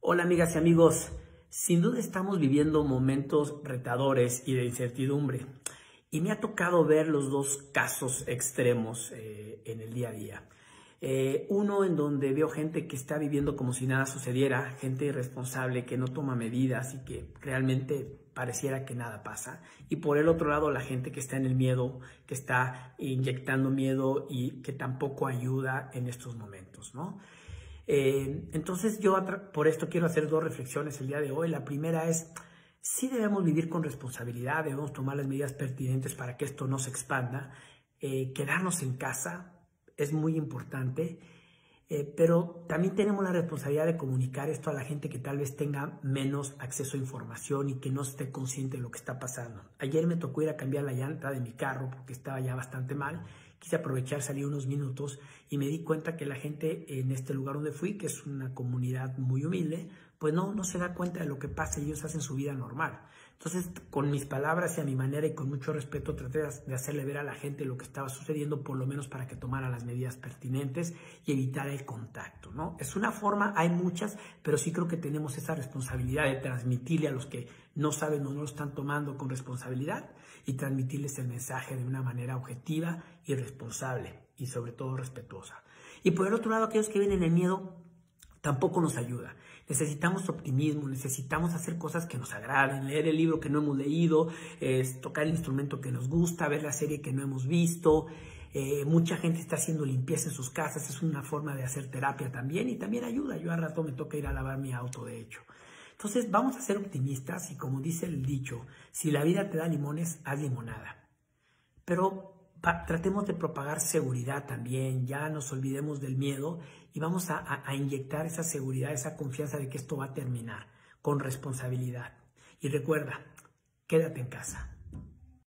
Hola amigas y amigos, sin duda estamos viviendo momentos retadores y de incertidumbre y me ha tocado ver los dos casos extremos eh, en el día a día. Eh, uno en donde veo gente que está viviendo como si nada sucediera, gente irresponsable que no toma medidas y que realmente pareciera que nada pasa. Y por el otro lado, la gente que está en el miedo, que está inyectando miedo y que tampoco ayuda en estos momentos, ¿no? Eh, entonces yo por esto quiero hacer dos reflexiones el día de hoy. La primera es, sí debemos vivir con responsabilidad, debemos tomar las medidas pertinentes para que esto no se expanda. Eh, quedarnos en casa es muy importante, eh, pero también tenemos la responsabilidad de comunicar esto a la gente que tal vez tenga menos acceso a información y que no esté consciente de lo que está pasando. Ayer me tocó ir a cambiar la llanta de mi carro porque estaba ya bastante mal quise aprovechar, salí unos minutos y me di cuenta que la gente en este lugar donde fui, que es una comunidad muy humilde, pues no, no se da cuenta de lo que pasa ellos hacen su vida normal. Entonces, con mis palabras y a mi manera y con mucho respeto, traté de hacerle ver a la gente lo que estaba sucediendo, por lo menos para que tomara las medidas pertinentes y evitara el contacto, ¿no? Es una forma, hay muchas, pero sí creo que tenemos esa responsabilidad de transmitirle a los que no saben o no lo están tomando con responsabilidad y transmitirles el mensaje de una manera objetiva y responsable y sobre todo respetuosa. Y por el otro lado, aquellos que vienen el miedo tampoco nos ayuda. Necesitamos optimismo, necesitamos hacer cosas que nos agraden, leer el libro que no hemos leído, tocar el instrumento que nos gusta, ver la serie que no hemos visto. Eh, mucha gente está haciendo limpieza en sus casas, es una forma de hacer terapia también y también ayuda. Yo al rato me toca ir a lavar mi auto, de hecho. Entonces vamos a ser optimistas y como dice el dicho, si la vida te da limones, haz limonada. Pero tratemos de propagar seguridad también, ya nos olvidemos del miedo y vamos a, a inyectar esa seguridad, esa confianza de que esto va a terminar con responsabilidad. Y recuerda, quédate en casa.